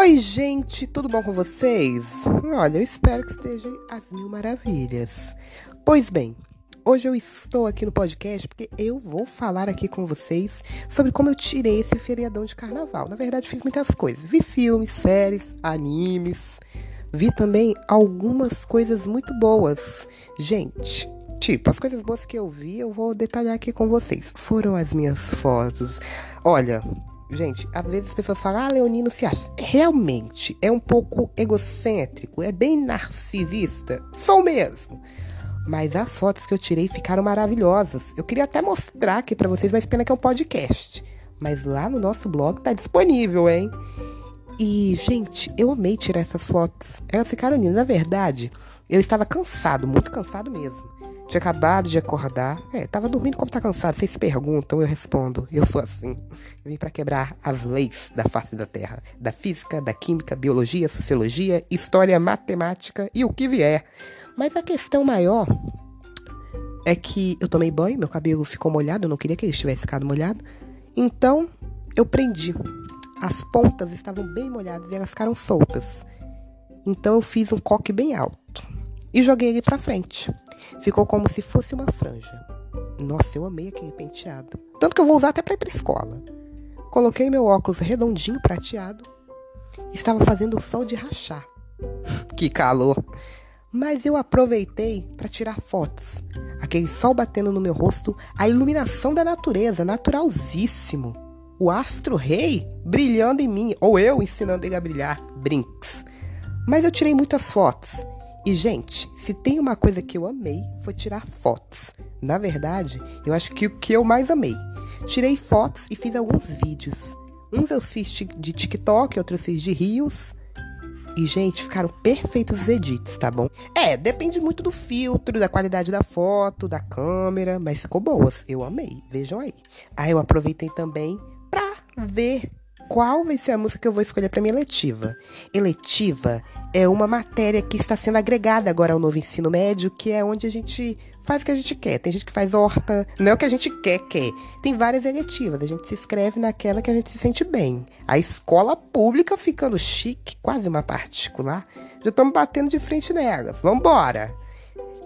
Oi, gente, tudo bom com vocês? Olha, eu espero que estejam às mil maravilhas. Pois bem, hoje eu estou aqui no podcast porque eu vou falar aqui com vocês sobre como eu tirei esse feriadão de carnaval. Na verdade, fiz muitas coisas. Vi filmes, séries, animes. Vi também algumas coisas muito boas. Gente, tipo, as coisas boas que eu vi, eu vou detalhar aqui com vocês. Foram as minhas fotos. Olha, Gente, às vezes as pessoas falam, ah, Leonino se acha. Realmente, é um pouco egocêntrico, é bem narcisista. Sou mesmo. Mas as fotos que eu tirei ficaram maravilhosas. Eu queria até mostrar aqui para vocês, mas pena que é um podcast. Mas lá no nosso blog tá disponível, hein? E, gente, eu amei tirar essas fotos. Elas ficaram lindas. Na verdade, eu estava cansado, muito cansado mesmo. Tinha acabado de acordar. É, tava dormindo como tá cansado. Vocês perguntam, eu respondo. Eu sou assim. vim para quebrar as leis da face da Terra. Da física, da química, biologia, sociologia, história, matemática e o que vier. Mas a questão maior é que eu tomei banho, meu cabelo ficou molhado, eu não queria que ele estivesse ficado molhado. Então, eu prendi. As pontas estavam bem molhadas e elas ficaram soltas. Então eu fiz um coque bem alto e joguei ele para frente. Ficou como se fosse uma franja. Nossa, eu amei aquele penteado. Tanto que eu vou usar até para ir pra escola. Coloquei meu óculos redondinho prateado. Estava fazendo o sol de rachar. que calor! Mas eu aproveitei para tirar fotos. Aquele sol batendo no meu rosto, a iluminação da natureza, naturalzíssimo. O astro rei brilhando em mim, ou eu ensinando ele a brilhar, brinks. Mas eu tirei muitas fotos e, gente, se tem uma coisa que eu amei foi tirar fotos. Na verdade, eu acho que o que eu mais amei. Tirei fotos e fiz alguns vídeos. Uns eu fiz de TikTok, outros fiz de Rios. E, gente, ficaram perfeitos os edits, tá bom? É, depende muito do filtro, da qualidade da foto, da câmera, mas ficou boas. Eu amei, vejam aí. Aí eu aproveitei também pra ver qual vai ser a música que eu vou escolher para minha eletiva. Eletiva é uma matéria que está sendo agregada agora ao novo ensino médio, que é onde a gente faz o que a gente quer. Tem gente que faz horta, não é o que a gente quer, quer. Tem várias eletivas, a gente se inscreve naquela que a gente se sente bem. A escola pública ficando chique, quase uma particular, já estamos batendo de frente nelas. Vambora!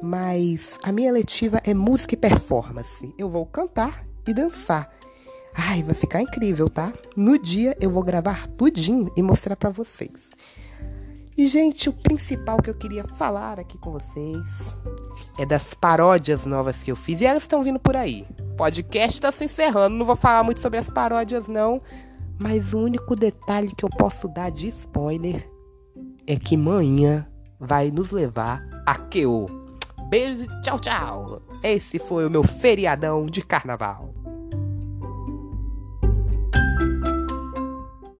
Mas a minha eletiva é música e performance. Eu vou cantar e dançar. Ai, vai ficar incrível, tá? No dia eu vou gravar tudinho e mostrar para vocês. E, gente, o principal que eu queria falar aqui com vocês é das paródias novas que eu fiz. E elas estão vindo por aí. O podcast tá se encerrando, não vou falar muito sobre as paródias, não. Mas o único detalhe que eu posso dar de spoiler é que manhã vai nos levar a Keo. Beijo e tchau, tchau. Esse foi o meu feriadão de carnaval.